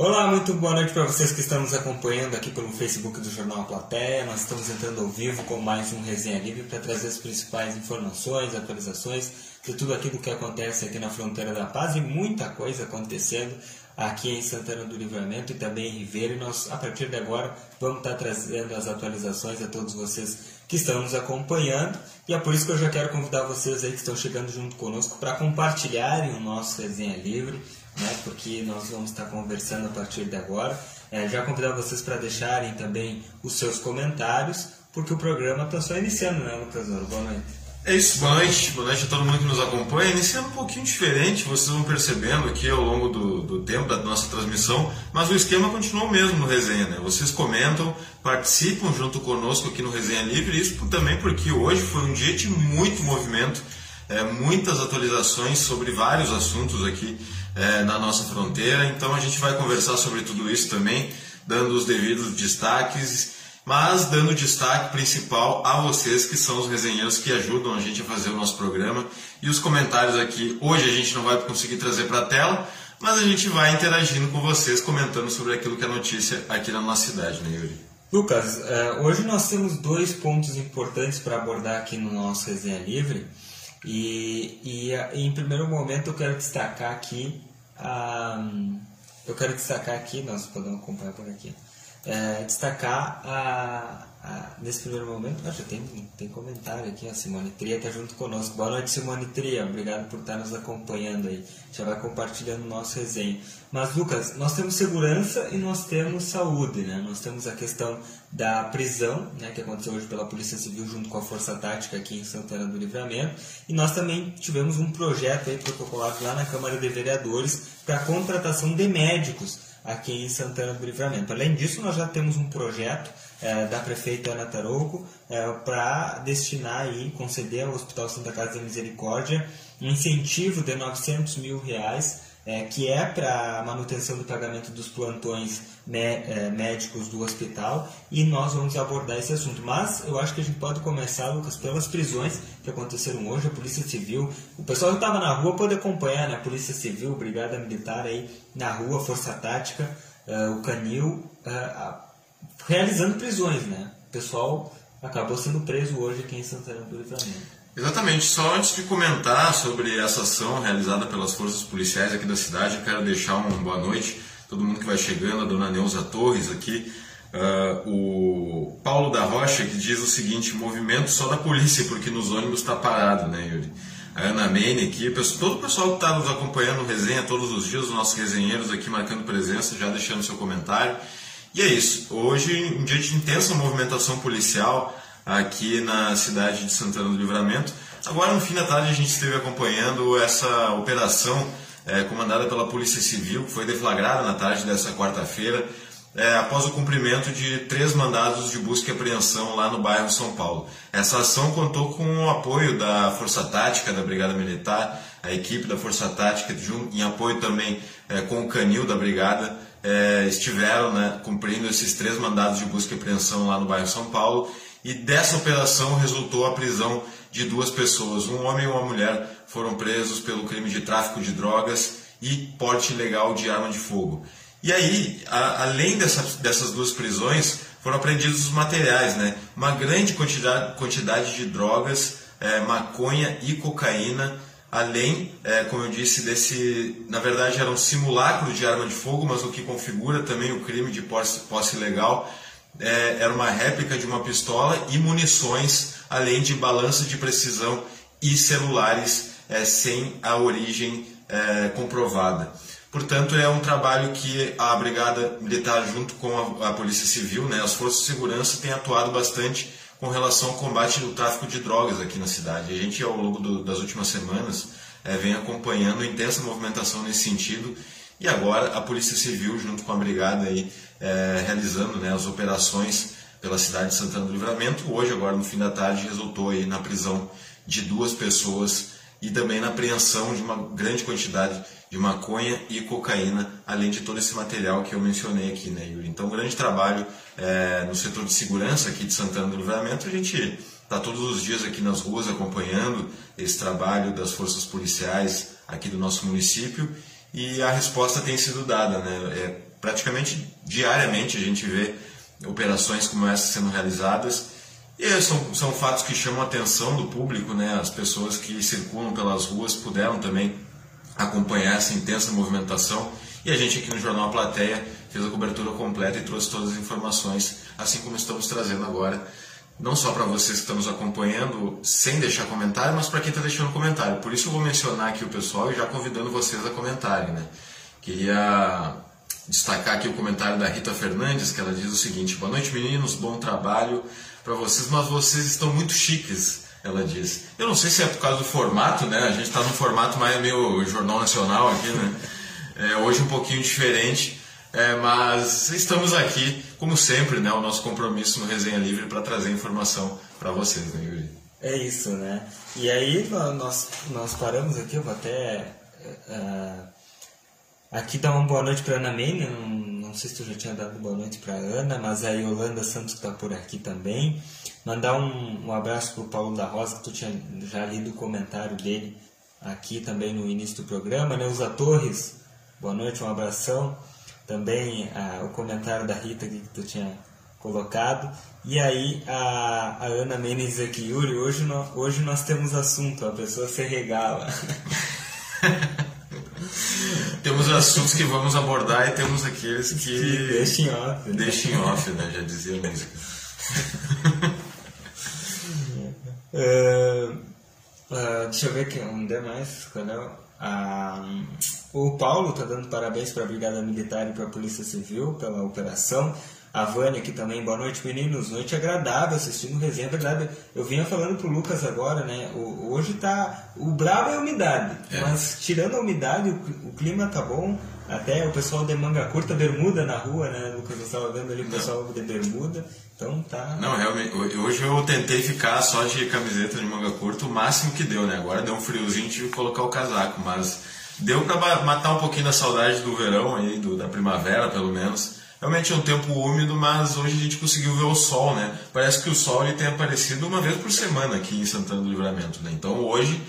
Olá, muito boa noite para vocês que estão nos acompanhando aqui pelo Facebook do Jornal Platéia. Nós estamos entrando ao vivo com mais um Resenha Livre para trazer as principais informações, atualizações de tudo aquilo que acontece aqui na fronteira da paz e muita coisa acontecendo aqui em Santana do Livramento e também em Ribeira. E nós, a partir de agora, vamos estar trazendo as atualizações a todos vocês que estão nos acompanhando. E é por isso que eu já quero convidar vocês aí que estão chegando junto conosco para compartilharem o nosso Resenha Livre né, porque nós vamos estar conversando a partir de agora. É, já convidar vocês para deixarem também os seus comentários, porque o programa está só iniciando, né, Lucas? Boa noite. É isso, boa noite, boa noite a todo mundo que nos acompanha. Iniciando um pouquinho diferente, vocês vão percebendo aqui ao longo do, do tempo da nossa transmissão, mas o esquema continua o mesmo no Resenha, né? Vocês comentam, participam junto conosco aqui no Resenha Livre, isso também porque hoje foi um dia de muito movimento, é, muitas atualizações sobre vários assuntos aqui é, na nossa fronteira. Então a gente vai conversar sobre tudo isso também, dando os devidos destaques, mas dando destaque principal a vocês que são os resenheiros que ajudam a gente a fazer o nosso programa. E os comentários aqui, hoje a gente não vai conseguir trazer para a tela, mas a gente vai interagindo com vocês, comentando sobre aquilo que é notícia aqui na nossa cidade, né, Yuri? Lucas, é, hoje nós temos dois pontos importantes para abordar aqui no nosso Resenha Livre. E, e, em primeiro momento eu quero destacar aqui eu quero destacar aqui, nós podemos acompanhar por aqui, é, destacar a, a, nesse primeiro momento, ah, já tem, tem comentário aqui, a Simone Tria está junto conosco. Boa noite, Simone Tria, obrigado por estar nos acompanhando aí. Já vai compartilhando o nosso resenha. Mas, Lucas, nós temos segurança e nós temos saúde, né? Nós temos a questão da prisão, né, que aconteceu hoje pela Polícia Civil junto com a Força Tática aqui em Santana do Livramento. E nós também tivemos um projeto aí protocolado lá na Câmara de Vereadores para a contratação de médicos aqui em Santana do Livramento. Além disso, nós já temos um projeto é, da prefeita Ana Tarouco é, para destinar e conceder ao Hospital Santa Casa da Misericórdia um incentivo de 900 mil reais é, que é para manutenção do pagamento dos plantões é, médicos do hospital e nós vamos abordar esse assunto. Mas eu acho que a gente pode começar, Lucas, pelas prisões que aconteceram hoje, a Polícia Civil. O pessoal que estava na rua pode acompanhar, né? Polícia Civil, Brigada Militar aí na rua, Força Tática, uh, o Canil, uh, realizando prisões, né? O pessoal acabou sendo preso hoje aqui em Santana do Livramento. Exatamente. Só antes de comentar sobre essa ação realizada pelas forças policiais aqui da cidade, eu quero deixar uma boa noite a todo mundo que vai chegando, a dona Neuza Torres aqui, uh, o Paulo da Rocha que diz o seguinte, movimento só da polícia, porque nos ônibus está parado, né, Yuri? A Ana Mene aqui, todo o pessoal que está nos acompanhando resenha todos os dias, os nossos resenheiros aqui marcando presença, já deixando seu comentário. E é isso. Hoje, um dia de intensa movimentação policial, aqui na cidade de Santana do Livramento. Agora, no fim da tarde, a gente esteve acompanhando essa operação é, comandada pela Polícia Civil, que foi deflagrada na tarde dessa quarta-feira, é, após o cumprimento de três mandados de busca e apreensão lá no bairro São Paulo. Essa ação contou com o apoio da Força Tática da Brigada Militar, a equipe da Força Tática, em apoio também é, com o canil da Brigada, é, estiveram né, cumprindo esses três mandados de busca e apreensão lá no bairro São Paulo e dessa operação resultou a prisão de duas pessoas. Um homem e uma mulher foram presos pelo crime de tráfico de drogas e porte ilegal de arma de fogo. E aí, a, além dessa, dessas duas prisões, foram apreendidos os materiais, né? Uma grande quantidade, quantidade de drogas, é, maconha e cocaína, além, é, como eu disse, desse, na verdade era um simulacro de arma de fogo, mas o que configura também o crime de posse, posse ilegal é, era uma réplica de uma pistola e munições, além de balanças de precisão e celulares é, sem a origem é, comprovada. Portanto, é um trabalho que a Brigada Militar, junto com a, a, Polícia Civil, né, as forças de segurança, têm atuado bastante com relação ao combate do tráfico de drogas aqui na cidade. A gente, ao longo do, das últimas semanas, é, vem acompanhando intensa movimentação nesse sentido e agora a Polícia Civil, junto com a Brigada, aí, é, realizando né, as operações pela cidade de Santana do Livramento. Hoje, agora no fim da tarde, resultou aí na prisão de duas pessoas e também na apreensão de uma grande quantidade de maconha e cocaína, além de todo esse material que eu mencionei aqui, né, Yuri? Então, grande trabalho é, no setor de segurança aqui de Santana do Livramento. A gente está todos os dias aqui nas ruas acompanhando esse trabalho das forças policiais aqui do nosso município e a resposta tem sido dada, né? É, praticamente diariamente a gente vê operações como essa sendo realizadas. E são, são fatos que chamam a atenção do público, né? As pessoas que circulam pelas ruas puderam também acompanhar essa intensa movimentação. E a gente aqui no Jornal Plateia fez a cobertura completa e trouxe todas as informações, assim como estamos trazendo agora, não só para vocês que estão nos acompanhando sem deixar comentário, mas para quem está deixando comentário. Por isso eu vou mencionar aqui o pessoal e já convidando vocês a comentarem. Né? Queria destacar aqui o comentário da Rita Fernandes, que ela diz o seguinte: Boa noite, meninos, bom trabalho para vocês, mas vocês estão muito chiques, ela diz. Eu não sei se é por causa do formato, né? A gente está num formato mais meio jornal nacional aqui, né? É, hoje um pouquinho diferente, é, mas estamos aqui, como sempre, né? O nosso compromisso no Resenha Livre para trazer informação para vocês, né, Yuri? É isso, né? E aí nós, nós paramos aqui, eu vou até. Uh, Aqui dá uma boa noite para Ana May, não, não sei se tu já tinha dado boa noite para Ana, mas a Yolanda Santos está por aqui também. Mandar um, um abraço para o Paulo da Rosa, que tu tinha já lido o comentário dele aqui também no início do programa. Neuza Torres, boa noite, um abração. Também o comentário da Rita que tu tinha colocado. E aí a, a Ana Menes aqui, Yuri, hoje, no, hoje nós temos assunto, a pessoa se regala. temos assuntos que vamos abordar e temos aqueles que. que deixem off. Né? Deixem off, né? Já dizia a música. uh, uh, deixa eu ver aqui, um demais. Qual é? Uh, o Paulo está dando parabéns para a Brigada Militar e para a Polícia Civil pela operação. A Vânia aqui também, boa noite meninos, noite agradável assistindo resenha, é verdade. Eu vinha falando pro Lucas agora, né? O, hoje tá. O brabo é a umidade, é. mas tirando a umidade, o, o, clima tá bom. Até o pessoal de manga curta, bermuda na rua, né? Lucas, eu estava vendo ali o pessoal Não. de bermuda, então tá. Não, realmente, hoje eu tentei ficar só de camiseta de manga curta, o máximo que deu, né? Agora deu um friozinho, tive que colocar o casaco, mas deu para matar um pouquinho da saudade do verão aí, do, da primavera pelo menos realmente é um tempo úmido, mas hoje a gente conseguiu ver o sol, né? Parece que o sol ele tem aparecido uma vez por semana aqui em Santana do Livramento, né? Então hoje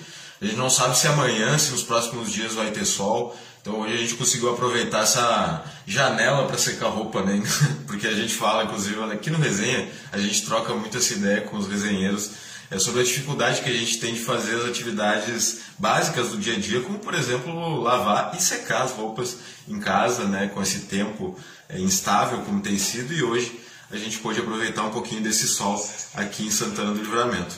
a gente não sabe se amanhã, se nos próximos dias vai ter sol. Então hoje a gente conseguiu aproveitar essa janela para secar roupa, né? Porque a gente fala, inclusive, aqui no resenha, a gente troca muito essa ideia com os resenheiros é sobre a dificuldade que a gente tem de fazer as atividades básicas do dia a dia, como por exemplo lavar e secar as roupas em casa, né, com esse tempo instável como tem sido, e hoje a gente pôde aproveitar um pouquinho desse sol aqui em Santana do Livramento.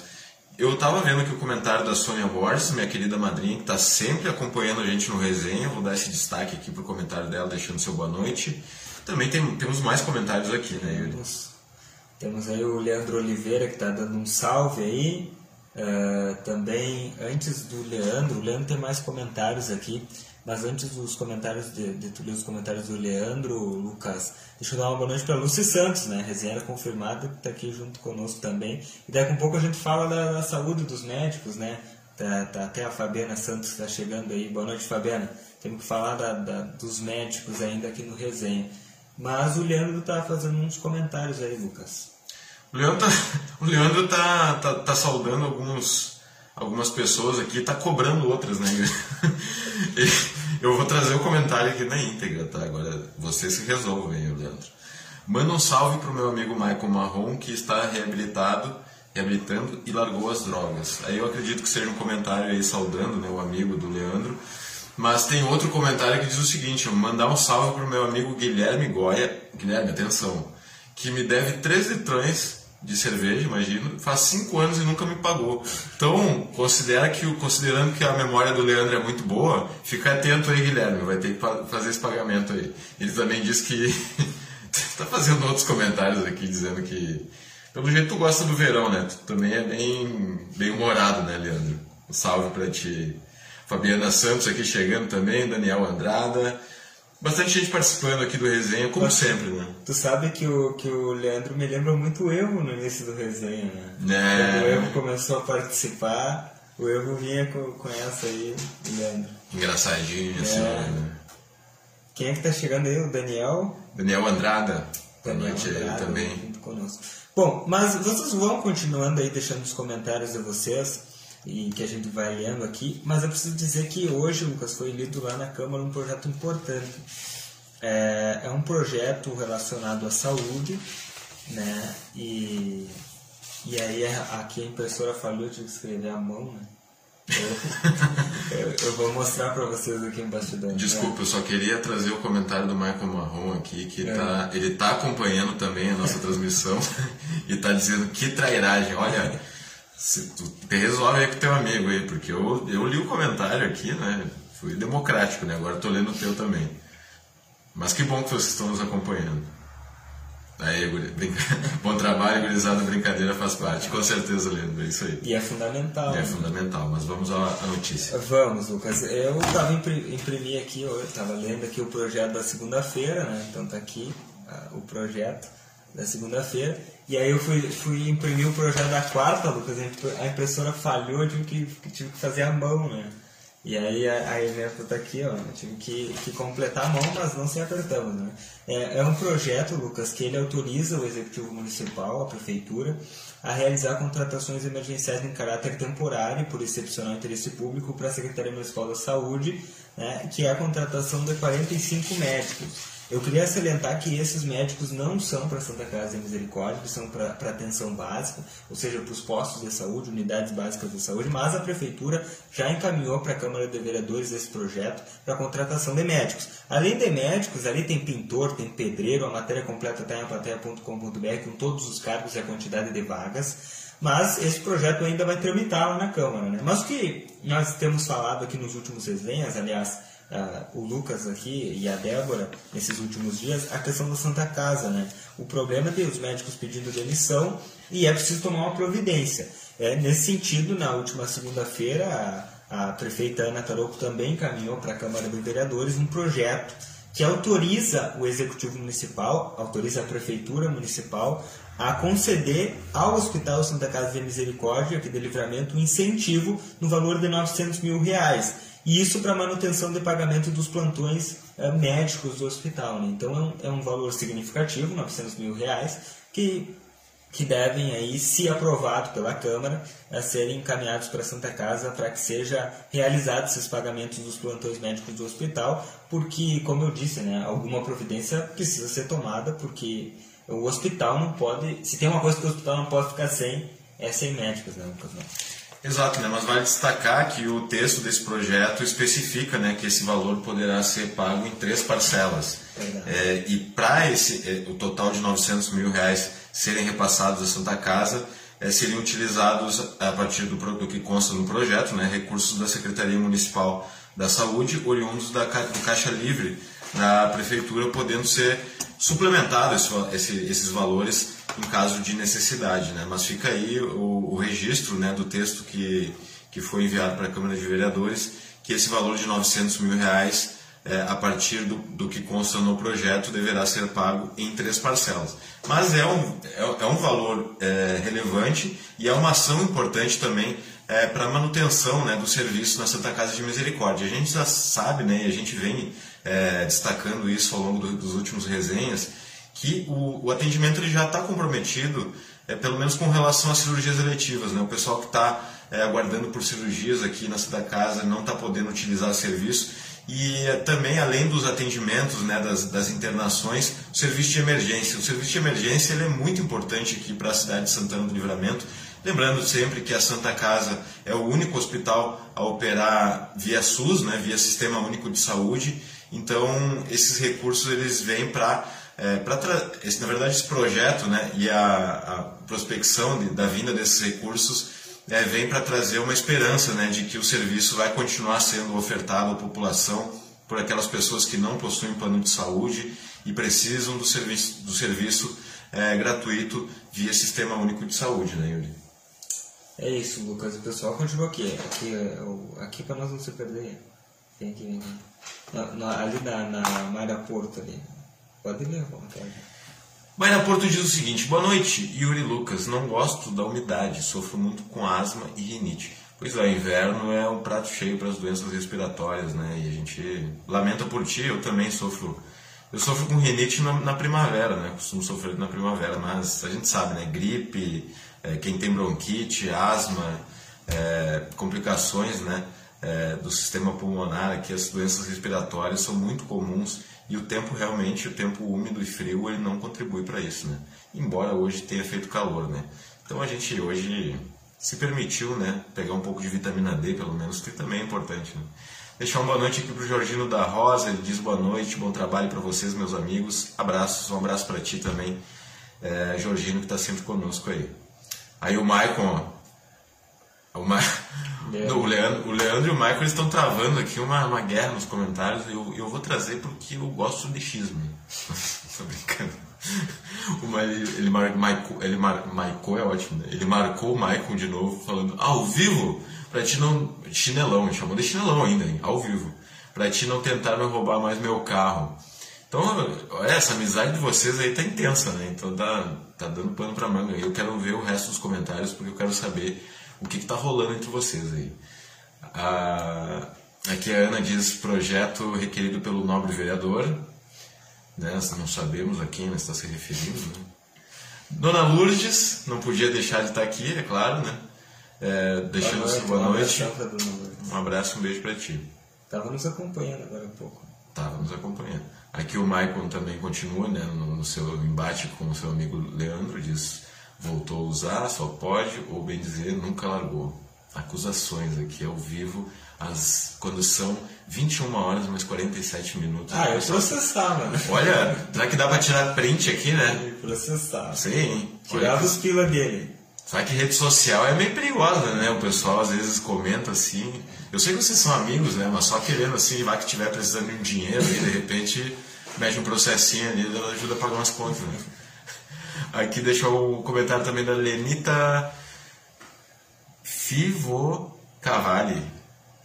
Eu estava vendo aqui o comentário da Sônia Borges, minha querida madrinha, que está sempre acompanhando a gente no resenha. Vou dar esse destaque aqui para o comentário dela, deixando seu boa noite. Também tem, temos mais comentários aqui, né, Yuri? Temos, temos aí o Leandro Oliveira, que está dando um salve aí. Uh, também, antes do Leandro, o Leandro tem mais comentários aqui. Mas antes dos comentários de, de tu ler os comentários do Leandro, Lucas, deixa eu dar uma boa noite para Lucy Santos, né? Resenha confirmada, que está aqui junto conosco também. E daqui a um pouco a gente fala da, da saúde dos médicos, né? Tá, tá, até a Fabiana Santos está chegando aí. Boa noite, Fabiana. Temos que falar da, da, dos médicos ainda aqui no resenha. Mas o Leandro está fazendo uns comentários aí, Lucas. O Leandro tá, Leandro tá, tá, tá saudando alguns algumas pessoas aqui está cobrando outras, né? Eu vou trazer o comentário aqui na íntegra, tá? Agora vocês que resolvem, Leandro. Manda um salve pro meu amigo Michael Marrom, que está reabilitado, reabilitando e largou as drogas. Aí eu acredito que seja um comentário aí saudando, né, o amigo do Leandro. Mas tem outro comentário que diz o seguinte: mandar um salve pro meu amigo Guilherme Goya. Guilherme, atenção, que me deve 3 litrões de cerveja, imagino, faz cinco anos e nunca me pagou. Então, considera que, considerando que a memória do Leandro é muito boa, fica atento aí, Guilherme, vai ter que fazer esse pagamento aí. Ele também diz que está fazendo outros comentários aqui dizendo que pelo jeito tu gosta do verão, né? Tu também é bem bem humorado, né, Leandro? Um salve para ti. Fabiana Santos aqui chegando também, Daniel Andrada. Bastante gente participando aqui do resenha, como sempre, né? Tu sabe que o, que o Leandro me lembra muito o Evo no início do resenha, né? É. Quando o Evo começou a participar, o Evo vinha com, com essa aí, Leandro. Engraçadinho, é. assim, né? Quem é que tá chegando aí? O Daniel? Daniel Andrada. Daniel Boa Andrada, também. Conosco. Bom, mas vocês vão continuando aí deixando os comentários de vocês e que a gente vai lendo aqui, mas eu preciso dizer que hoje, Lucas, foi lido lá na Câmara um projeto importante, é, é um projeto relacionado à saúde, né? E, e aí é, aqui a impressora falhou, que escrever à mão, né? Eu, eu, vou mostrar para vocês aqui em bastidão. Desculpa, né? eu só queria trazer o comentário do Michael Marrom aqui, que é. tá, ele está acompanhando também a nossa transmissão e está dizendo que trairagem. Olha, se tu resolve aí com teu amigo aí, porque eu, eu li o comentário aqui, né? Fui democrático, né? Agora estou lendo o teu também. Mas que bom que vocês estão nos acompanhando. Aí, brinca... bom trabalho, gurizada, brincadeira faz parte. Com certeza, Leandro, é isso aí. E é fundamental. E é fundamental, mas vamos à notícia. Vamos, Lucas. Eu estava imprimi aqui, eu estava lendo aqui o projeto da segunda-feira, né? Então tá aqui uh, o projeto da segunda-feira. E aí eu fui, fui imprimir o projeto da quarta, Lucas. A impressora falhou, eu tive que, tive que fazer a mão, né? E aí a, a evento está aqui, ó, eu tive que, que completar a mão, mas não se apertamos, né? É, é um projeto, Lucas, que ele autoriza o Executivo Municipal, a Prefeitura, a realizar contratações emergenciais em caráter temporário por excepcional interesse público para a Secretaria Municipal da Saúde, né, que é a contratação de 45 médicos eu queria salientar que esses médicos não são para Santa Casa de Misericórdia, são para atenção básica, ou seja, para os postos de saúde, unidades básicas de saúde, mas a Prefeitura já encaminhou para a Câmara de Vereadores esse projeto para contratação de médicos. Além de médicos, ali tem pintor, tem pedreiro, a matéria completa está em aplateia.com.br com todos os cargos e a quantidade de vagas. Mas esse projeto ainda vai tramitar lá na Câmara. Né? Mas o que nós temos falado aqui nos últimos resenhas, aliás, uh, o Lucas aqui e a Débora nesses últimos dias a questão da Santa Casa, né? O problema é ter os médicos pedindo demissão e é preciso tomar uma providência. É, nesse sentido, na última segunda-feira, a, a, prefeita Ana Taroco também encaminhou para a Câmara de Vereadores um projeto que autoriza o Executivo Municipal, autoriza a Prefeitura Municipal a conceder ao Hospital Santa Casa de Misericórdia, aqui de Livramento, um incentivo no valor de 900 mil reais e isso para manutenção de pagamento dos plantões uh, médicos do hospital. Né? Então é um, é um, valor significativo, 900 mil reais, que, que devem, aí, se aprovado pela Câmara, uh, serem encaminhados para a Santa Casa para que seja realizados esses pagamentos dos plantões médicos do hospital, porque, como eu disse, né, alguma providência precisa ser tomada, porque o hospital não pode, se tem uma coisa que o hospital não pode ficar sem, é sem médicos, né, Lucas? Exato, né? mas vale destacar que o texto desse projeto especifica né, que esse valor poderá ser pago em três parcelas. É, e para esse é, o total de 900 mil reais serem repassados à Santa Casa, é, seriam utilizados a partir do, do, que consta no projeto, né, recursos da Secretaria Municipal da Saúde, oriundos da, do Caixa Livre da Prefeitura, podendo ser suplementados esse, esses valores em caso de necessidade, né? Mas fica aí o, o registro, né, do texto que que foi enviado para a Câmara de Vereadores, que esse valor de 900 mil reais, é, a partir do, do que consta no projeto, deverá ser pago em três parcelas. Mas é um, é, é um valor é, relevante e é uma ação importante também é, para a manutenção né, do serviço na Santa Casa de Misericórdia. A gente já sabe, né, e a gente vem é, destacando isso ao longo do, dos últimos resenhas, que o, o atendimento ele já está comprometido, é, pelo menos com relação às cirurgias eletivas. Né? O pessoal que está é, aguardando por cirurgias aqui na Santa Casa não está podendo utilizar serviço. E é, também, além dos atendimentos, né, das, das, internações, o serviço de emergência. O serviço de emergência ele é muito importante aqui para a cidade de Santana do Livramento. Lembrando sempre que a Santa Casa é o único hospital a operar via SUS, né, via Sistema Único de Saúde. Então, esses recursos eles vêm para é, esse, na verdade, esse projeto né, e a, a prospecção de, da vinda desses recursos é, vem para trazer uma esperança né, de que o serviço vai continuar sendo ofertado à população por aquelas pessoas que não possuem plano de saúde e precisam do serviço, do serviço é, gratuito via Sistema Único de Saúde, né, Yuri? É isso, Lucas. O pessoal continua aqui. Aqui, aqui para nós não se perder. Aqui. Na, na, ali na, na Maria Porto ali. Pode ler, vontade. Baina Porto diz o seguinte: Boa noite, Yuri Lucas. Não gosto da umidade, sofro muito com asma e rinite. Pois é, inverno é um prato cheio para as doenças respiratórias, né? E a gente lamenta por ti, eu também sofro. Eu sofro com rinite na, na primavera, né? Costumo sofrer na primavera, mas a gente sabe, né? Gripe, é, quem tem bronquite, asma, é, complicações, né? É, do sistema pulmonar, aqui as doenças respiratórias são muito comuns E o tempo realmente, o tempo úmido e frio, ele não contribui para isso, né? Embora hoje tenha feito calor, né? Então a gente hoje se permitiu, né, pegar um pouco de vitamina D, pelo menos, que também é importante, né? Deixar uma boa noite aqui pro Jorginho da Rosa, ele diz boa noite, bom trabalho para vocês, meus amigos. Abraços, um abraço para ti também, é, Jorginho, que está sempre conosco aí. Aí o Maicon, ó, o, Ma... o, Leandro, o Leandro e o Michael estão travando aqui uma, uma guerra nos comentários eu, eu vou trazer porque eu gosto de xisme. Tô brincando. Uma, ele, ele, mar, marcou, ele mar, é ótimo, né? Ele marcou o Michael de novo, falando, ao vivo, pra ti não. Chinelão, chamou de chinelão ainda, hein? Ao vivo. Pra ti não tentar me roubar mais meu carro. Então, essa amizade de vocês aí tá intensa, né? Então tá, tá dando pano pra manga. Eu quero ver o resto dos comentários porque eu quero saber o que, que tá rolando entre vocês aí. Aqui a Ana diz projeto requerido pelo nobre vereador né? Não sabemos a quem ela está se referindo. Né? Dona Lourdes, não podia deixar de estar aqui, é claro, né? É, deixando boa noite. Boa noite. Um abraço, um beijo para ti. Estava nos acompanhando agora um pouco. Estava nos acompanhando. Aqui o Maicon também continua né, no, no, seu embate com o seu amigo Leandro, diz voltou a usar, só pode, ou bem dizer, nunca largou. Acusações aqui ao vivo, as, quando são 21 horas mais 47 minutos. Ah, eu processava, né? Olha, será que dá pra tirar print aqui, né? Eu processava. Sim. Tirava os pila dele. Só que rede social é meio perigosa, né? O pessoal às vezes comenta assim. Eu sei que vocês são amigos, né? Mas só querendo assim, vai que tiver precisando de um dinheiro aí, de repente mete um processinho ali, ela ajuda a pagar umas contas, né? Aqui deixou o comentário também da Lenita Fivo Cavalli.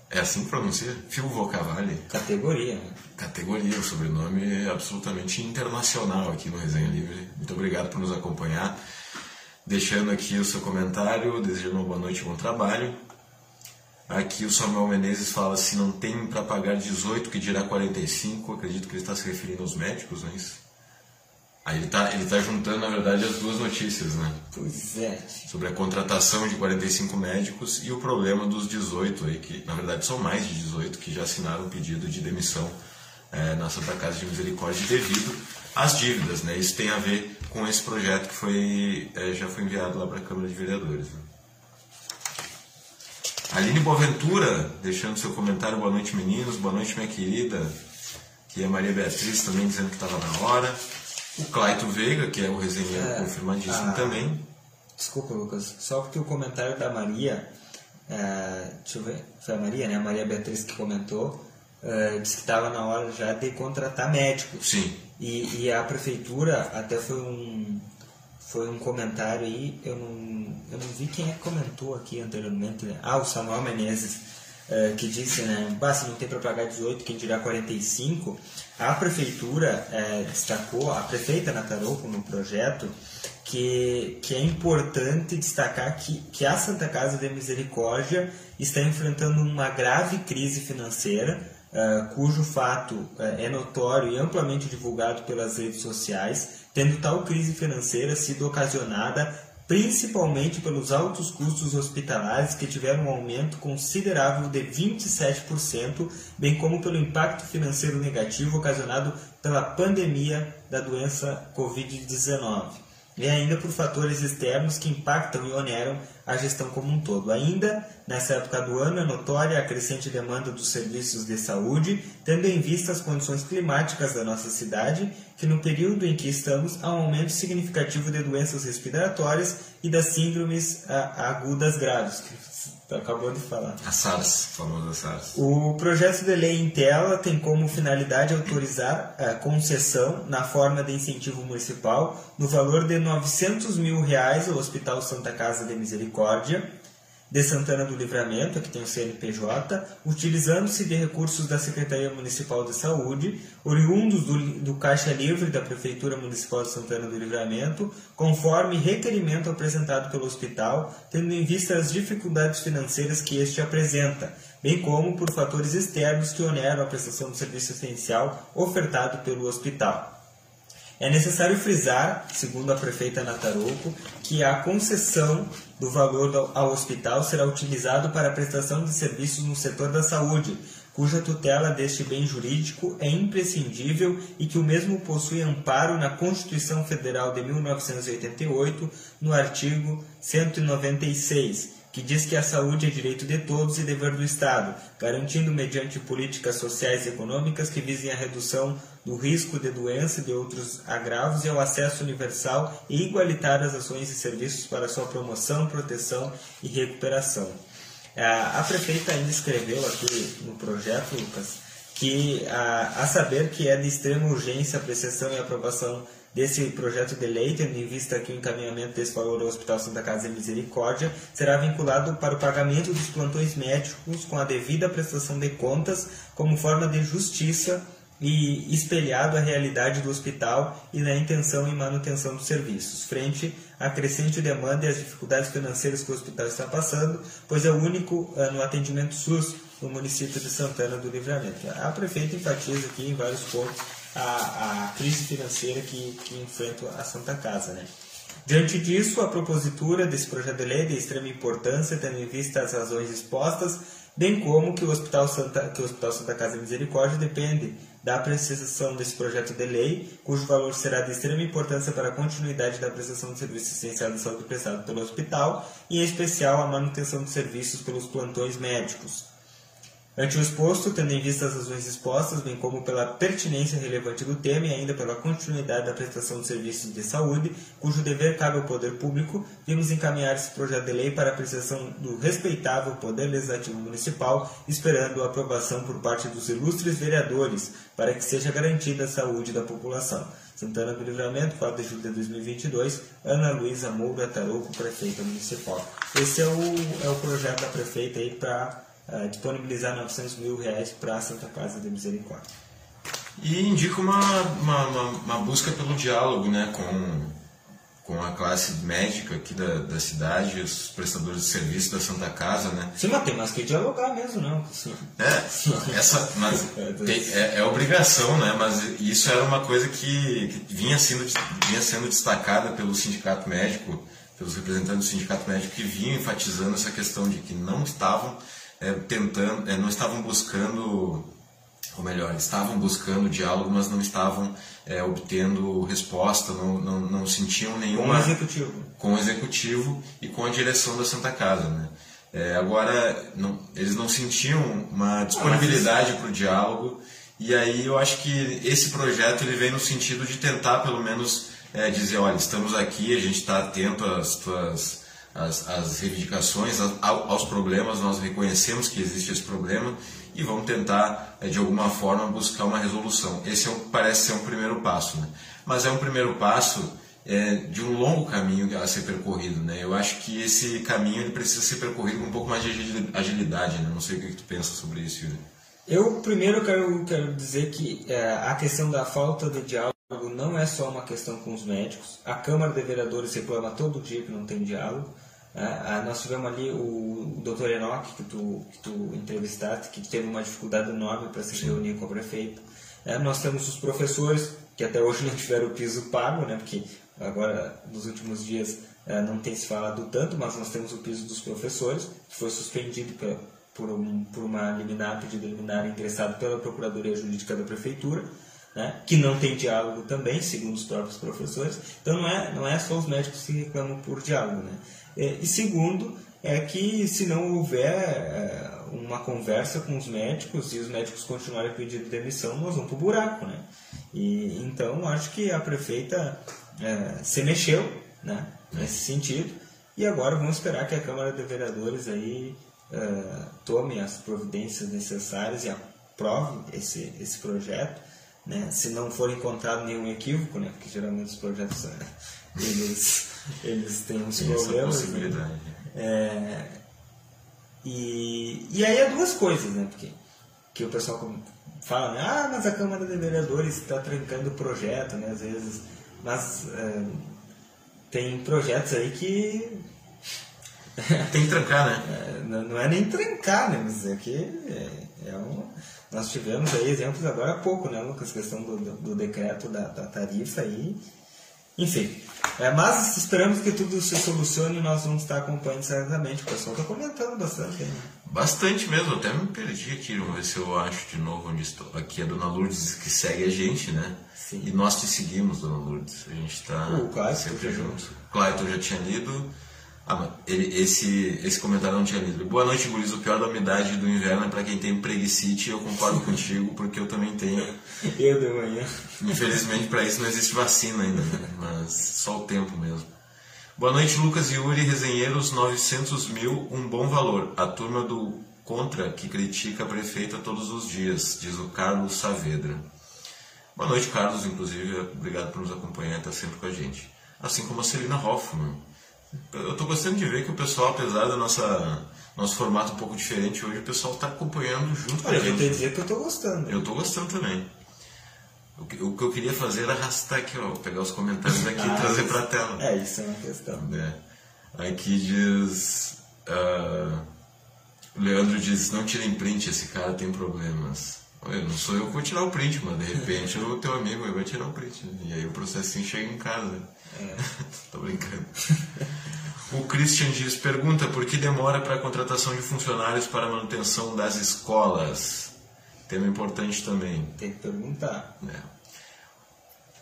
É assim que pronuncia? Filvo Cavalli? Categoria. Categoria, o sobrenome é absolutamente internacional aqui no Resenha Livre. Muito obrigado por nos acompanhar. Deixando aqui o seu comentário, desejando uma boa noite e bom trabalho. Aqui o Samuel Menezes fala se não tem para pagar 18, que dirá 45. Acredito que ele está se referindo aos médicos, não é isso? Aí ele está ele tá juntando, na verdade, as duas notícias, né? Pois é. Sobre a contratação de 45 médicos e o problema dos 18 aí, que na verdade são mais de 18 que já assinaram um pedido de demissão é, na Santa Casa de Misericórdia devido às dívidas, né? Isso tem a ver com esse projeto que foi, é, já foi enviado lá para a Câmara de Vereadores. Né? Aline Boaventura, deixando seu comentário, boa noite meninos, boa noite minha querida, que é Maria Beatriz também dizendo que estava na hora. O Claito Veiga, que é o resenheiro é, confirmadíssimo a... também. Desculpa, Lucas, só porque o comentário da Maria, é, deixa eu ver, foi a Maria, né? A Maria Beatriz que comentou, é, disse que estava na hora já de contratar médicos. Sim. E, e, a prefeitura até foi um foi um comentário aí, eu não, eu não vi quem é que comentou aqui anteriormente. Né? Ah, o Samuel Menezes, é, que disse, né? Se não tem para pagar 18, quem dirá 45. A prefeitura é, destacou, a prefeita Nataroco no projeto, que, que é importante destacar que, que a Santa Casa de Misericórdia está enfrentando uma grave crise financeira, uh, cujo fato uh, é notório e amplamente divulgado pelas redes sociais, tendo tal crise financeira sido ocasionada principalmente pelos altos custos hospitalares que tiveram um aumento considerável de 27%, bem como pelo impacto financeiro negativo ocasionado pela pandemia da doença Covid-19 e ainda por fatores externos que impactam e oneram a gestão como um todo. Ainda nessa época do ano é notória a crescente demanda dos serviços de saúde, tendo em vista as condições climáticas da nossa cidade, que no período em que estamos há um aumento significativo de doenças respiratórias e das síndromes agudas graves, acabou de falar. A SARS, famosa SARS. O projeto de lei em tela tem como finalidade autorizar a concessão na forma de incentivo municipal no valor de 900 mil reais ao Hospital Santa Casa de Misericórdia de Santana do Livramento, que tem o CNPJ, utilizando-se de recursos da Secretaria Municipal de Saúde, oriundos do, do, Caixa Livre da Prefeitura Municipal de Santana do Livramento, conforme requerimento apresentado pelo hospital, tendo em vista as dificuldades financeiras que este apresenta, bem como por fatores externos que oneram a prestação do serviço essencial ofertado pelo hospital. É necessário frisar, segundo a prefeita Nataroco, que a concessão do valor ao hospital será utilizado para a prestação de serviços no setor da saúde, cuja tutela deste bem jurídico é imprescindível e que o mesmo possui amparo na Constituição Federal de 1988, no artigo 196, que diz que a saúde é direito de todos e dever do Estado, garantindo mediante políticas sociais e econômicas que visem a redução do risco de doença e de outros agravos e ao acesso universal e igualitário às ações e serviços para sua promoção, proteção e recuperação. É, a prefeita ainda escreveu aqui no projeto, Lucas, que a, saber que é de extrema urgência a apreciação e aprovação desse projeto de lei, tendo em vista que o encaminhamento desse valor ao Hospital Santa Casa de Misericórdia será vinculado para o pagamento dos plantões médicos com a devida prestação de contas como forma de justiça e espelhado a realidade do hospital e na intenção e manutenção dos serviços, frente à crescente demanda e às dificuldades financeiras que o hospital está passando, pois é o único uh, no atendimento SUS no município de Santana do Livramento. A prefeita enfatiza aqui em vários pontos a, a crise financeira que, que enfrenta a Santa Casa. Né? Diante disso, a propositura desse projeto de lei é de extrema importância, tendo em vista as razões expostas, bem como que o Hospital Santa, que o Hospital Santa Casa Misericórdia depende da apreciação desse projeto de lei, cujo valor será de extrema importância para a continuidade da prestação de serviço essencial de saúde prestado pelo hospital, e em especial a manutenção de serviços pelos plantões médicos. Ante o exposto, tendo em vista as razões expostas, bem como pela pertinência relevante do tema e ainda pela continuidade da prestação de serviços de saúde, cujo dever cabe ao poder público, vimos encaminhar esse projeto de lei para apreciação do respeitável Poder Legislativo Municipal, esperando a aprovação por parte dos ilustres vereadores, para que seja garantida a saúde da população. Santana do Livramento, 4 de julho de 2022, Ana Luísa Moura Tarouco, prefeita municipal. Esse é o, é o projeto da prefeita aí para uh, disponibilizar 900 mil reais para a Santa Casa de Misericórdia. E indica uma, uma, uma, uma, busca pelo diálogo né, com, com a classe médica aqui da, da cidade, os prestadores de serviço da Santa Casa. Né? Sim, mas tem mais que dialogar mesmo, não. É, essa, mas é, tem, é, é, obrigação, né? mas isso era uma coisa que, que vinha, sendo, vinha sendo destacada pelo sindicato médico, pelos representantes do sindicato médico, que vinham enfatizando essa questão de que não estavam é, tentando, é, não estavam buscando, ou melhor, estavam buscando diálogo, mas não estavam é, obtendo resposta, não, não, não sentiam nenhuma... Com o executivo. Com o executivo e com a direção da Santa Casa, né? É, agora, não, eles não sentiam uma disponibilidade para o diálogo, e aí eu acho que esse projeto ele vem no sentido de tentar, pelo menos, é, dizer, olha, estamos aqui, a gente está atento às tuas as, as reivindicações, aos problemas, nós reconhecemos que existe esse problema e vamos tentar, eh, de alguma forma, buscar uma resolução. Esse é parece ser um primeiro passo, né? mas é um primeiro passo é, de um longo caminho a ser percorrido. Né? Eu acho que esse caminho ele precisa ser percorrido com um pouco mais de agilidade. Né? Não sei o que, tu pensa sobre isso, Yuri. Eu primeiro quero, quero dizer que é, a questão da falta de diálogo não é só uma questão com os médicos. A Câmara de Vereadores reclama todo dia que não tem diálogo. Ah, nós tivemos ali o, o Dr. Enoch, que tu, que tu entrevistaste, que teve uma dificuldade enorme para se reunir com o prefeito. É, nós temos os professores, que até hoje não tiveram o piso pago, né, porque agora, nos últimos dias, é, não tem se falado tanto, mas nós temos o piso dos professores, que foi suspendido por, por, um, por uma liminar, pedido liminar ingressado pela Procuradoria Jurídica da Prefeitura. Né, que não tem diálogo também, segundo os próprios professores. Então não é, não é só os médicos que reclamam por diálogo. Né? É, e segundo, é que se não houver é, uma conversa com os médicos e os médicos continuarem pedindo demissão, nós vamos para o buraco, né? E, então, acho que a prefeita é, se mexeu né, nesse sentido e agora vamos esperar que a Câmara de Vereadores aí é, tome as providências necessárias e aprove esse, esse projeto, né? Se não for encontrado nenhum equívoco, né? Porque geralmente os projetos é, eles, eles têm uns Tem problemas. Essa né? possibilidade. Né? É, e, e aí é duas coisas, né? Porque que o pessoal fala, né? ah, mas a Câmara de Vereadores está trancando o projeto, né? Às vezes, mas é, tem projetos aí que tem que trancar, né? É, não, é nem trancar, né? Mas é que é, é um, nós tivemos aí exemplos agora há pouco, né, Lucas? Questão do, do, do decreto da, da, tarifa aí Enfim, é, mas esperamos que tudo se solucione e nós vamos estar acompanhando certamente. O pessoal está comentando bastante. Né? Bastante mesmo, até me perdi aqui, vamos ver se eu acho de novo onde estou. Aqui é a Dona Lourdes que segue a gente, né? Sim. E nós te seguimos, Dona Lourdes. A gente está sempre já junto. Clayton já tinha lido. Ah, ele, esse, esse comentário não tinha lido. Boa noite, Guris. O pior da umidade do inverno é para quem tem preguicite. Eu concordo contigo, porque eu também tenho. Eu de manhã. Infelizmente, para isso não existe vacina ainda, né? mas só o tempo mesmo. Boa noite, Lucas e Yuri, resenheiros 900 mil, um bom valor. A turma do Contra que critica a prefeita todos os dias, diz o Carlos Saavedra. Boa noite, Carlos, inclusive, obrigado por nos acompanhar, está sempre com a gente. Assim como a Celina Hoffman. Eu estou gostando de ver que o pessoal, apesar do nosso formato um pouco diferente hoje, o pessoal está acompanhando junto com Olha, a eu vou te gente. dizer que eu tô gostando. Eu tô gostando também. O que, o que eu queria fazer era arrastar aqui, ó, pegar os comentários daqui e Ah, trazer isso- pra tela. É, isso é uma questão. É. Aqui diz. o Leandro diz: não tirem print, esse cara tem problemas. Olha, não sou eu que vou tirar o print, mas de repente o teu amigo vai tirar o print. né? E aí o processinho chega em casa. Tô brincando. O Christian diz: pergunta por que demora para a contratação de funcionários para a manutenção das escolas? Tema importante também. Tem que perguntar. né?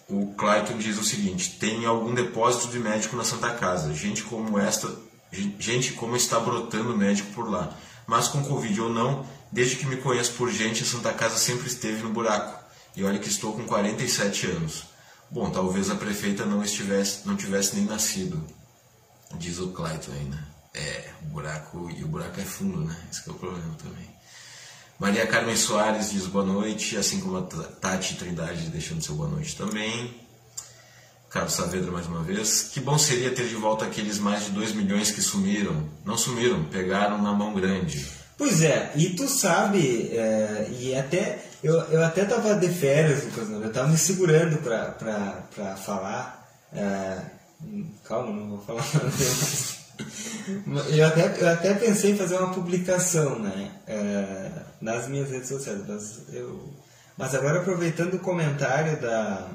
O Clayton diz o seguinte: tem algum depósito de médico na Santa Casa? Gente como esta, gente como está brotando médico por lá. Mas com Covid ou não, desde que me conheço por gente, a Santa Casa sempre esteve no buraco. E olha que estou com 47 anos. Bom, talvez a prefeita não estivesse, não tivesse nem nascido. Diz o Clayton aí, né? É, o buraco, e o buraco é fundo, né? Esse é o problema também. Maria Carmen Soares diz boa noite, assim como a Tati Trindade deixando seu boa noite também. Carlos Saavedra mais uma vez. Que bom seria ter de volta aqueles mais de 2 milhões que sumiram. Não sumiram, pegaram na mão grande. Pois é, e tu sabe, é, e até eu, eu até tava de férias, Lucas, não, eu tava me segurando pra, pra, pra falar. é, calma, não vou falar. Eu até, eu até pensei em fazer uma publicação né, é, nas minhas redes sociais, mas, eu, mas agora aproveitando o comentário da,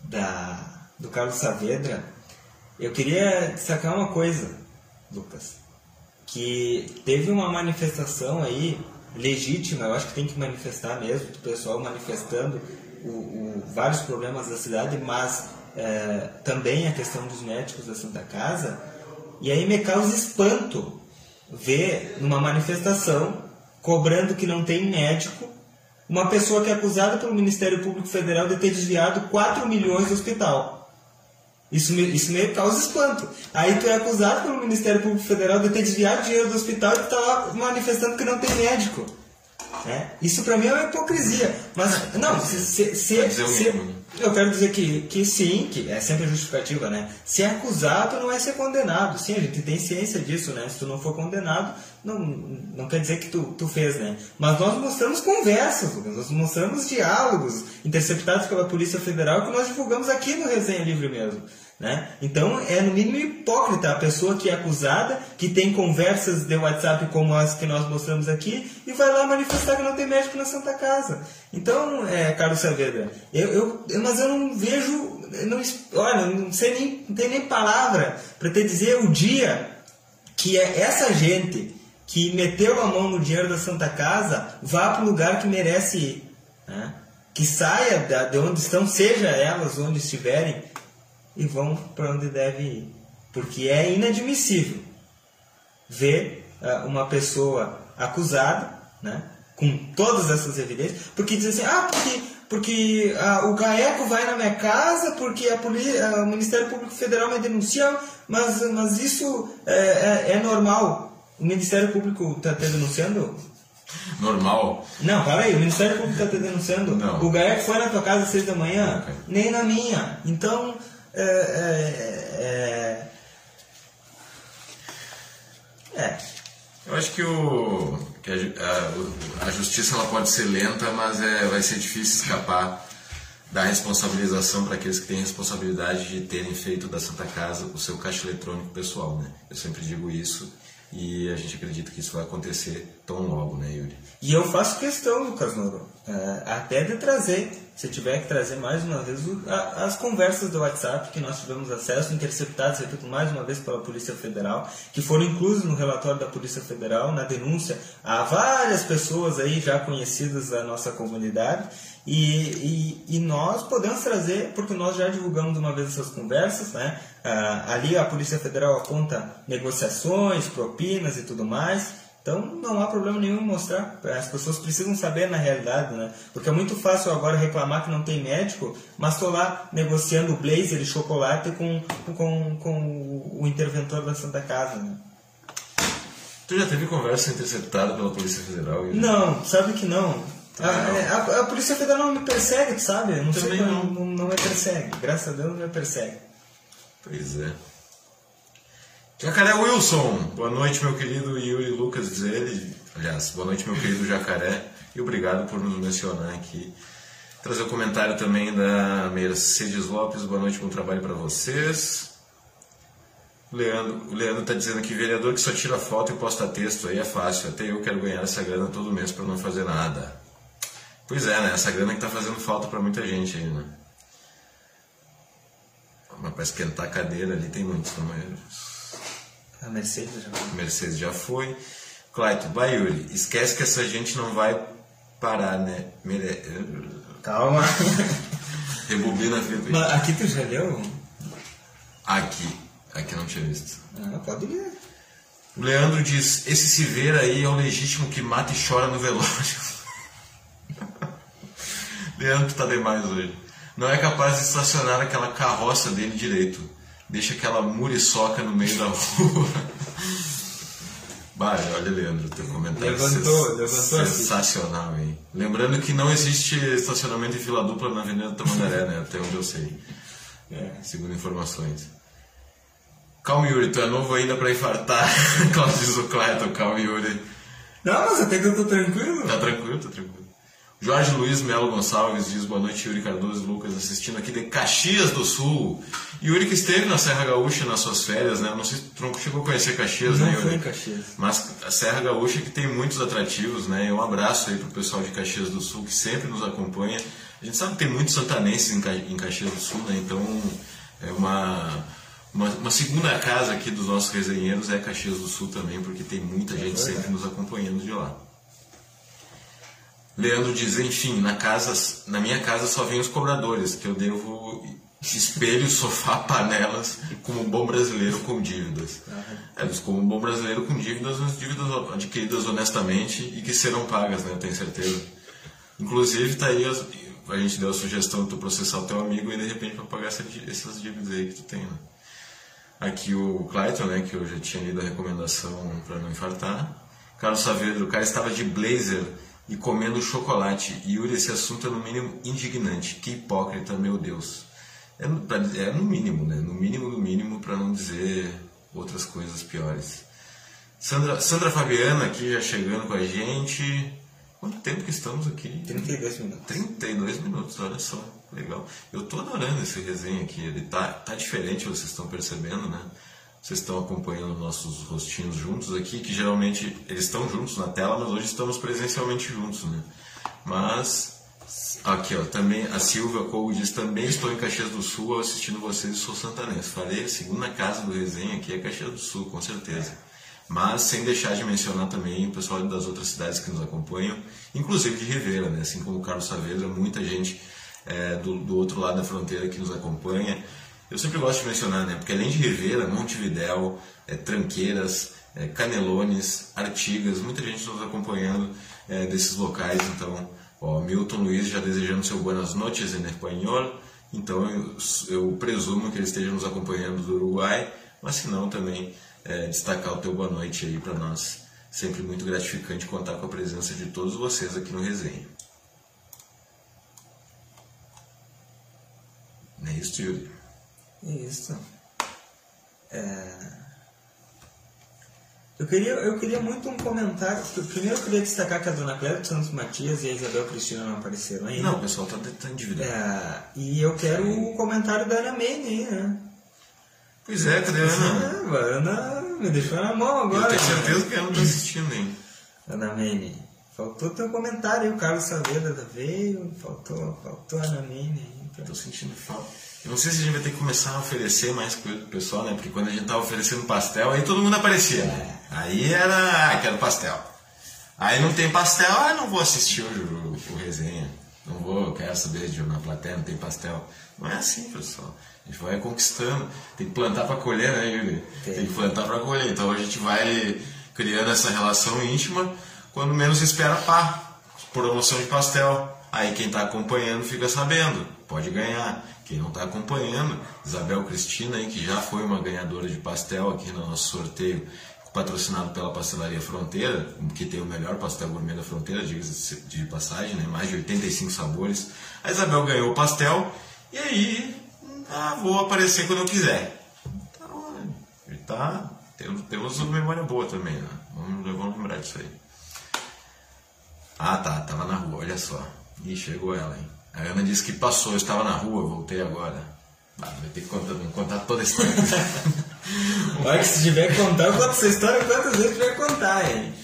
da, do Carlos Saavedra, eu queria destacar uma coisa, Lucas que teve uma manifestação aí legítima, eu acho que tem que manifestar mesmo, o pessoal manifestando o, o- vários problemas da cidade, mas é, também a questão dos médicos da Santa Casa. E aí me causa espanto ver numa manifestação cobrando que não tem médico uma pessoa que é acusada pelo Ministério Público Federal de ter desviado 4 milhões do hospital. Isso me, isso me causa espanto. Aí tu é acusado pelo Ministério Público Federal de ter desviado dinheiro do hospital e tu tá lá manifestando que não tem médico. né? Isso pra mim é uma hipocrisia. Mas, não, se, se, se- se- eu quero dizer que, que sim, que é sempre justificativa, né? Se é acusado, não é ser condenado. Sim, a gente tem ciência disso, né? Se tu não for condenado, não, não quer dizer que tu, tu fez, né? Mas nós mostramos conversas, Lucas, nós mostramos diálogos interceptados pela Polícia Federal que nós divulgamos aqui no Resenha Livre mesmo. Né? Então é no mínimo hipócrita a pessoa que é acusada, que tem conversas de WhatsApp como as que nós mostramos aqui, e vai lá manifestar que não tem médico na Santa Casa. Então, é, Carlos Saavedra, eu, eu, mas eu não vejo, não, olha, não sei nem, não tem nem palavra para te dizer o dia que é essa gente que meteu a mão no dinheiro da Santa Casa vá para o lugar que merece ir. né? Que saia da- de onde estão, seja elas onde estiverem, e vão para onde deve ir. Porque é inadmissível ver ah, uma pessoa acusada, né, com todas essas evidências, porque diz assim, ah, porque, porque ah, o GAECO vai na minha casa, porque a ah, o Ministério Público Federal me denuncia, mas, mas isso é, é- é normal. O Ministério Público está te denunciando? Normal. Não, para aí, o Ministério Público está te denunciando. Não. O GAECO foi na tua casa às seis da manhã, Ok. nem na minha. Então, é, é, é, é. Eu acho que, o, que a, a- a justiça ela pode ser lenta, mas é, vai ser difícil escapar da responsabilização para aqueles que têm responsabilidade de terem feito da Santa Casa o seu caixa eletrônico pessoal. Né? Eu sempre digo isso e a gente acredita que isso vai acontecer tão logo, né, Yuri? E eu faço questão, Lucas Noro, é, até de trazer se tiver que trazer mais uma vez as conversas do WhatsApp que nós tivemos acesso, interceptadas, repito, mais uma vez pela Polícia Federal, que foram inclusas no relatório da Polícia Federal, na denúncia a várias pessoas aí já conhecidas da nossa comunidade. E, e, e, nós podemos trazer, porque nós já divulgamos uma vez essas conversas, né? Ah, ali a Polícia Federal aponta negociações, propinas e tudo mais. Então não há problema nenhum mostrar. As pessoas precisam saber na realidade, né? Porque é muito fácil agora reclamar que não tem médico, mas estou lá negociando blazer e chocolate com, com, com o interventor da Santa Casa. Né? Tu já teve conversa interceptada pela Polícia Federal? Não, sabe que não. A, a, a, Polícia Federal não me persegue, sabe? Não sei não. não. Não me persegue. Graças a Deus não me persegue. Pois é. Jacaré Wilson, boa noite, meu querido Yuri Lucas, diz ele. Aliás, boa noite, meu querido Jacaré, e obrigado por nos mencionar aqui. Trazer o um comentário também da Mercedes Lopes, boa noite, bom trabalho para vocês. Leandro, o Leandro está dizendo que vereador que só tira foto e posta texto aí é fácil, até eu quero ganhar essa grana todo mês para não fazer nada. Pois é, né? Essa grana que está fazendo falta para muita gente aí, né? Mas para esquentar a cadeira ali tem muitos, não é? A Mercedes já foi. Mercedes já foi. Claito, Bayuri, esquece que essa gente não vai parar, né? Mere... Calma. Rebobina a fita. Mas aqui tu já leu? Aqui. Aqui não tinha visto. Ah, pode ler. O Leandro diz: Esse se ver aí é o legítimo que mata e chora no velório. Leandro tá demais hoje. Não é capaz de estacionar aquela carroça dele direito. Deixa aquela muriçoca no meio da rua. Vai, olha, Leandro, teu comentário levantou, levantou sensacional, hein? Lembrando que não existe estacionamento em fila dupla na Avenida Tamandaré, né? Até onde eu sei. É, segundo informações. Calma, Yuri, tu é novo ainda pra infartar. Cláudio diz o Clayton, calma, Yuri. Não, mas até que eu tô tranquilo. Tá tranquilo, tá tranquilo. Jorge Luiz Melo Gonçalves diz boa noite, Yuri Cardoso e Lucas, assistindo aqui de Caxias do Sul. Yuri que esteve na Serra Gaúcha nas suas férias, né? Não sei se tu não chegou a conhecer Caxias, não né, Yuri? Não em Caxias. Mas a Serra Gaúcha que tem muitos atrativos, né? Um abraço aí pro pessoal de Caxias do Sul que sempre nos acompanha. A gente sabe que tem muitos santanenses em Caxias do Sul, né? Então é uma, uma, uma segunda casa aqui dos nossos resenheiros é Caxias do Sul também, porque tem muita gente é sempre nos acompanhando de lá. Leandro diz, enfim, na, casa, na minha casa só vem os cobradores, que eu devo espelho, sofá, panelas, como bom brasileiro com dívidas. É, como bom brasileiro com dívidas, as dívidas adquiridas honestamente e que serão pagas, né, eu tenho certeza. Inclusive, tá aí, as, a gente deu a sugestão de tu processar o teu amigo e de repente para pagar essas dívidas aí que tu tem, né? Aqui o Clayton, né, que eu já tinha lido a recomendação para não infartar. Carlos Saavedra, o cara estava de blazer e comendo chocolate. Yuri, esse assunto é no mínimo indignante. Que hipócrita, meu Deus. É, é no mínimo, né? No mínimo, no mínimo, para não dizer outras coisas piores. Sandra, Sandra Fabiana aqui já chegando com a gente. Quanto tempo que estamos aqui? 32 minutos. 32 minutos, olha só. Legal. Eu tô adorando esse resenha aqui. Ele tá, tá diferente, vocês estão percebendo, né? Vocês estão acompanhando nossos rostinhos juntos aqui, que geralmente eles estão juntos na tela, mas hoje estamos presencialmente juntos, né? Mas aqui, ó, também a Silvia Cougo diz: também estou em Caxias do Sul assistindo vocês e sou santanense. Falei, a segunda casa do resenha aqui é Caxias do Sul, com certeza. Mas sem deixar de mencionar também o pessoal das outras cidades que nos acompanham, inclusive de Rivera, né? Assim como o Carlos Saavedra, muita gente é, do, do outro lado da fronteira que nos acompanha. Eu sempre gosto de mencionar, né? Porque além de Rivera, Montevidéu, é, Tranqueiras, é, Canelones, Artigas, muita gente nos acompanhando é, desses locais. Então, ó, Milton Luiz já desejando seu buenas noches em espanhol. Então, eu, eu, presumo que ele esteja nos acompanhando do Uruguai, mas se não, também é, destacar o teu boa noite aí para nós. Sempre muito gratificante contar com a presença de todos vocês aqui no Resenha. Não é isso, Yuri? Isso. É... Eu queria, eu queria muito um comentário. Primeiro eu queria destacar que a dona dos Santos Matias e a Isabel Cristina não apareceram ainda. Não, o pessoal está tá endividado. É, e eu quero o um comentário da Ana Mane aí, né? Pois é, cadê a Ana? É, Ana me deixou na mão agora. Eu tenho certeza que ela não está assistindo, hein? Ana Mane. Faltou teu comentário aí, o Carlos Saavedra veio, faltou, faltou a Anamine. Tô sentindo falta. Eu não sei se a gente vai ter que começar a oferecer mais coisa pro pessoal, né? Porque quando a gente tava oferecendo pastel, aí todo mundo aparecia. É. Aí era, ah, quero pastel. Aí não tem pastel, ah, não vou assistir o, o, o resenha. Não vou, quero saber de na plateia, não tem pastel. Não é assim, pessoal. A gente vai conquistando. Tem que plantar para colher, né, Yuri? Tem. tem que plantar para colher. Então a gente vai criando essa relação íntima. Quando menos espera, pá, promoção de pastel. Aí quem está acompanhando fica sabendo, pode ganhar. Quem não está acompanhando, Isabel Cristina, aí, que já foi uma ganhadora de pastel aqui no nosso sorteio, patrocinado pela Pastelaria Fronteira, que tem o melhor pastel gourmet da fronteira, de passagem, né? mais de 85 sabores. A Isabel ganhou o pastel e aí ah, vou aparecer quando eu quiser. Então, tá, temos, temos uma memória boa também, né? Vamos, vamos lembrar disso aí. Ah, tá, tava na rua, olha só. Ih, chegou ela, hein? A Ana disse que passou, eu estava na rua, voltei agora. Ah, vai ter que contar, contar toda a história. Olha que se tiver que contar, eu conto essa história quantas vezes tiver que contar, hein?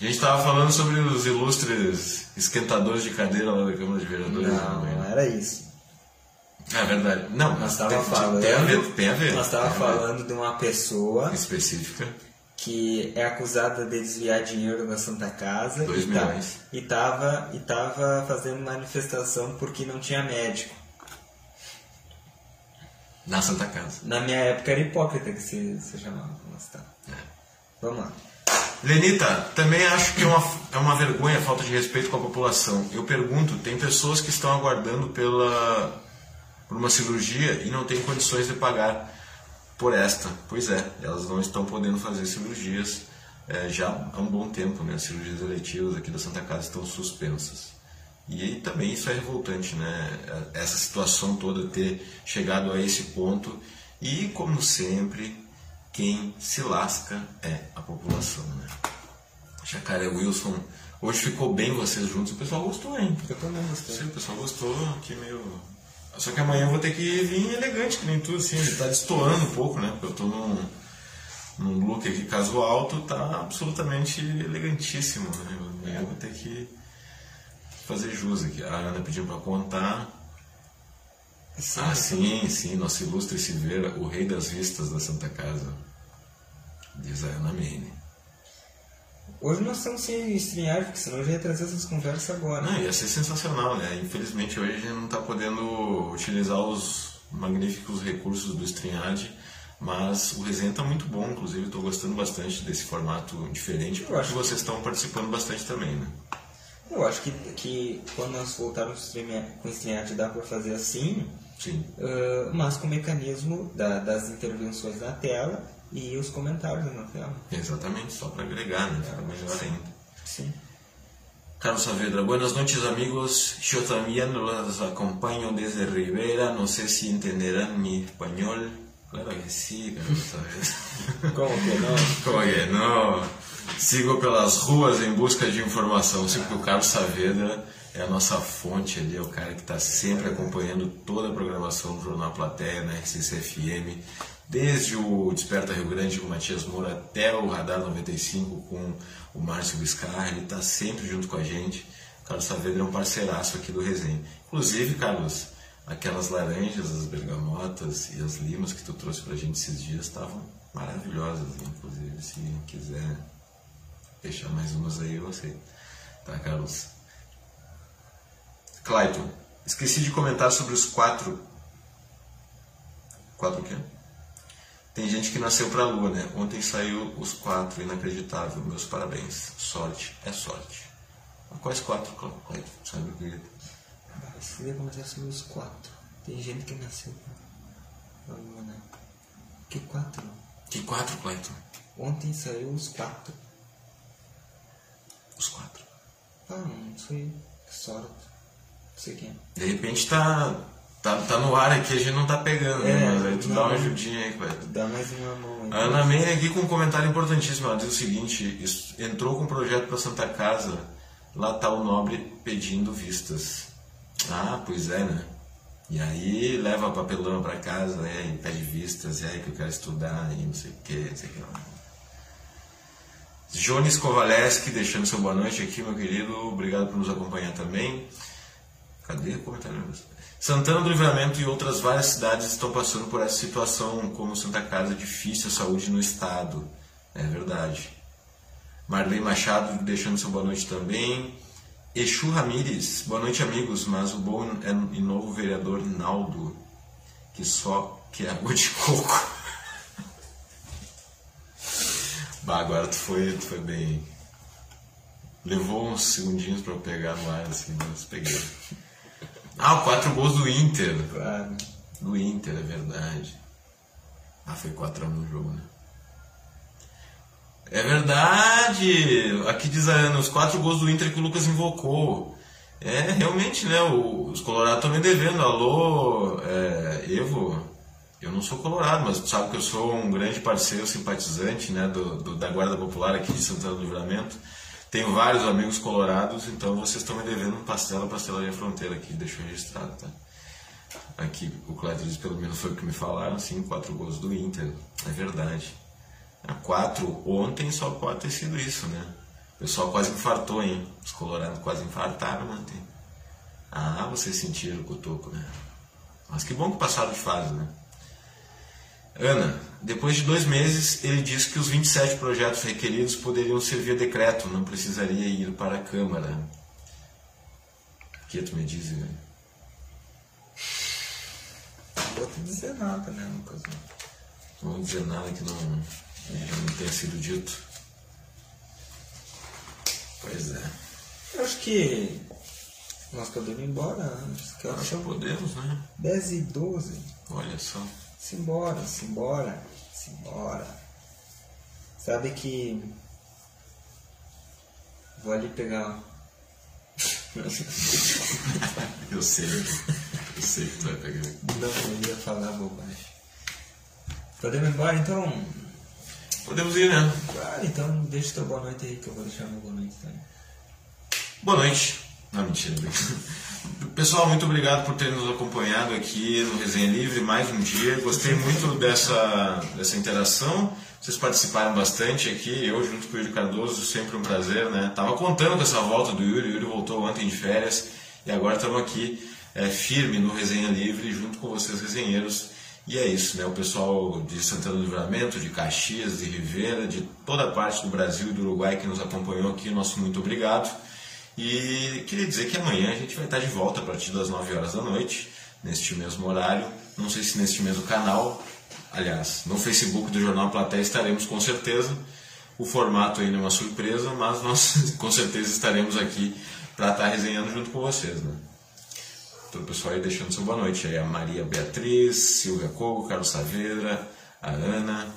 A gente estava falando sobre os ilustres esquentadores de cadeira lá da Câmara de Vereadores. Não, não era isso. É verdade. Não, nós estava falando. Tem a ver, tem a ver. Nós estava falando de uma pessoa específica que é acusada de desviar dinheiro da Santa Casa Dois e. Tá, e tava e tava fazendo manifestação porque não tinha médico. Na Santa Casa. Na minha época era hipócrita que se, se chamava. Mas tá. É. Vamos lá. Lenita, também acho que é uma, é uma vergonha a falta de respeito com a população. Eu pergunto, tem pessoas que estão aguardando pela, por uma cirurgia e não têm condições de pagar por esta. Pois é, elas não estão podendo fazer cirurgias é, já há um bom tempo, né? As cirurgias eletivas aqui da Santa Casa estão suspensas. E aí também isso é revoltante, né? Essa situação toda ter chegado a esse ponto e, como sempre, quem se lasca é a população, né? Jacaré Wilson, hoje ficou bem vocês juntos, o pessoal gostou, hein? Eu também gostei. Sim, o pessoal gostou, que meio só que amanhã eu vou ter que vir elegante, que nem tudo, assim, ele tá destoando um pouco, né? Porque eu tô num, num look aqui casual, tu tá absolutamente elegantíssimo, né? Amanhã eu vou ter que fazer jus aqui. A Ana pediu para contar. Sim, ah, sim, sim, nosso ilustre Silveira, o rei das vistas da Santa Casa, diz a Ana Mene. Hoje nós estamos sem streamar, porque senão eu já ia trazer essas conversas agora. Não, ia ser sensacional, né? Infelizmente hoje a gente não está podendo utilizar os magníficos recursos do StreamYard, mas o resenha está muito bom, inclusive estou gostando bastante desse formato diferente, porque acho vocês estão participando bastante também, né? Eu acho que, que quando nós voltarmos com o StreamYard dá para fazer assim, Sim. Uh, mas com o mecanismo da, das intervenções na tela e os comentários na tela. Exatamente, só para agregar, né? Fica melhor ainda. Sim. Carlos Saavedra, buenas noches amigos, yo también los acompaño desde Rivera, no sé si entenderán mi español. Claro que sí, Carlos Saavedra. Como que não? Como que não? Sigo pelas ruas em busca de informação, sei que o Carlos Saavedra é a nossa fonte ali, é o cara que está sempre acompanhando toda a programação do Jornal Plateia, na RCC-FM, desde o Desperta Rio Grande com o Matias Moura até o Radar 95 com o Márcio Biscar, ele está sempre junto com a gente. Carlos Saavedra é um parceiraço aqui do Resenha. Inclusive, Carlos, aquelas laranjas, as bergamotas e as limas que tu trouxe para a gente esses dias estavam maravilhosas. Inclusive, se quiser deixar mais umas aí, eu sei. Tá, Carlos? Clayton, esqueci de comentar sobre os quatro. Quatro o quê? Tem gente que nasceu pra lua, né? Ontem saiu os quatro, inacreditável. Meus parabéns. Sorte é sorte. Quais quatro, Cleiton? Sabe o que? Comentar sobre os quatro. Tem gente que nasceu pra lua, né? Que quatro? Que quatro, Cleiton? Ontem saiu os quatro. Os quatro? Ah, não sei. Sorte. Não sei quem é. De repente tá Tá, tá no ar aqui, a gente não tá pegando, né? é, né? Mas aí tu dá uma ajudinha aí, Cleto. Dá mais uma mão aí. A Ana Men aqui com um comentário importantíssimo. Ela diz o seguinte: entrou com um projeto para Santa Casa, lá tá o nobre pedindo vistas. Ah, pois é, né? E aí leva a papelona para casa, né? E pede vistas, e aí que eu quero estudar, e não sei o que, não sei o que. Jones Kovaleski deixando seu boa noite aqui, meu querido. Obrigado por nos acompanhar também. Cadê o comentário? Santana do Livramento e outras várias cidades estão passando por essa situação, como Santa Casa, difícil a saúde no estado. É verdade. Marley Machado deixando seu boa noite também. Exu Ramires, boa noite amigos, mas o bom é o novo vereador Naldo, que só quer água de coco. bah, agora tu foi, tu foi bem. Levou uns segundinhos para eu pegar no ar, assim, mas peguei. Ah, quatro gols do Inter. Claro. Do Inter, é verdade. Ah, foi 4x1 no jogo, né? É verdade! Aqui diz a Ana, os quatro gols do Inter que o Lucas invocou. É, realmente, né? os Colorados estão me devendo. Alô, é, Evo, eu não sou colorado, mas sabe que eu sou um grande parceiro, simpatizante né, do, do, da Guarda Popular aqui de Santana do Livramento. Tenho vários amigos colorados, então vocês estão me devendo um pastel Pastelaria Fronteira aqui, deixa registrado, tá? Aqui, o Cléber diz, pelo menos foi o que me falaram, sim, quatro gols do Inter. É verdade. A quatro ontem só pode ter sido isso, né? O pessoal quase infartou, hein? Os colorados quase infartaram ontem. Ah, vocês sentiram o cotoco, né? Mas que bom que passaram de fase, né? Ana, depois de dois meses, ele disse que os 27 projetos requeridos poderiam ser via decreto, não precisaria ir para a Câmara. O que tu me diz, velho? Não vou te dizer nada, né, Lucas? Não vou dizer nada que não não tenha sido dito. Pois é. Eu acho que nós podemos ir embora antes. Que Acho que podemos, né? 10 e 12. Olha só. Simbora, simbora, simbora. Sabe que. Vou ali pegar. eu sei. Eu sei que tu vai pegar. Não, eu ia falar bobagem. Podemos ir embora então? Podemos ir, né? Claro, então deixa teu boa noite aí que eu vou deixar meu boa noite também. Boa noite. Não, mentira. Pessoal, muito obrigado por ter nos acompanhado aqui no Resenha Livre mais um dia. Gostei muito dessa, dessa interação. Vocês participaram bastante aqui, eu junto com o Yuri Cardoso, sempre um prazer, né? Tava contando com essa volta do Yuri, o Yuri voltou ontem de férias e agora estamos aqui é, firme no Resenha Livre junto com vocês resenheiros e é isso, né? O pessoal de Santana do Livramento, de Caxias, de Ribeira, de toda parte do Brasil e do Uruguai que nos acompanhou aqui, nosso muito obrigado. E queria dizer que amanhã a gente vai estar de volta a partir das 9 horas da noite, neste mesmo horário. Não sei se neste mesmo canal, aliás, no Facebook do Jornal Platéia estaremos com certeza. O formato ainda é uma surpresa, mas nós com certeza estaremos aqui para estar resenhando junto com vocês, né? Todo o pessoal aí deixando seu boa noite. Aí a Maria Beatriz, Silvia Cogo, Carlos Saavedra, a Ana.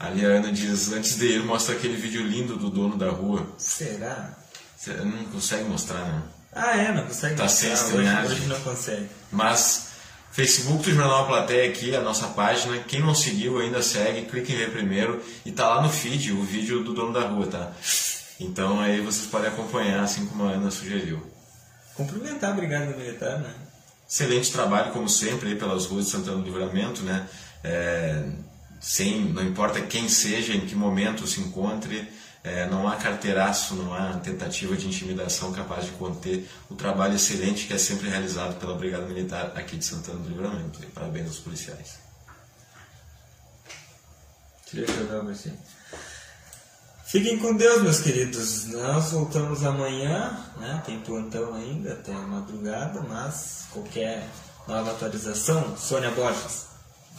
Ali a Ana diz, antes de ir, mostra aquele vídeo lindo do dono da rua. Será? Você não consegue mostrar, né? Ah, é, não consegue tá mostrar. sem hoje, hoje não consegue. Mas Facebook do Jornal Platéia aqui, a nossa página. Quem não seguiu ainda segue, clique em ver primeiro. E tá lá no feed o vídeo do dono da rua, tá? Então aí vocês podem acompanhar, assim como a Ana sugeriu cumprimentar a Brigada Militar, né? Excelente trabalho, como sempre, aí pelas ruas de Santana do Livramento, né? É, sem, não importa quem seja, em que momento se encontre, é, não há carteiraço, não há tentativa de intimidação capaz de conter o trabalho excelente que é sempre realizado pela Brigada Militar aqui de Santana do Livramento. E parabéns aos policiais. Você. Fiquem com Deus, meus queridos. Nós voltamos amanhã, né? tem plantão ainda até madrugada, mas qualquer nova atualização, Sônia Borges,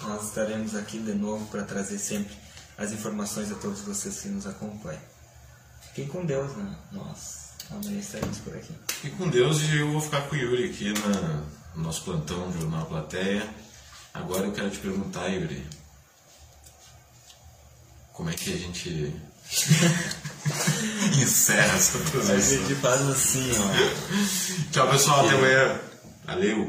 nós estaremos aqui de novo para trazer sempre as informações a todos vocês que nos acompanham. Fiquem com Deus, né? Nós amanhã estaremos por aqui. Fiquem com Deus e eu vou ficar com o Yuri aqui na, no nosso plantão do Jornal Plateia. Agora eu quero te perguntar, Yuri, como é que a gente Encerra essa transmissão. A gente faz assim, ó. Tchau, pessoal. Até amanhã. Valeu.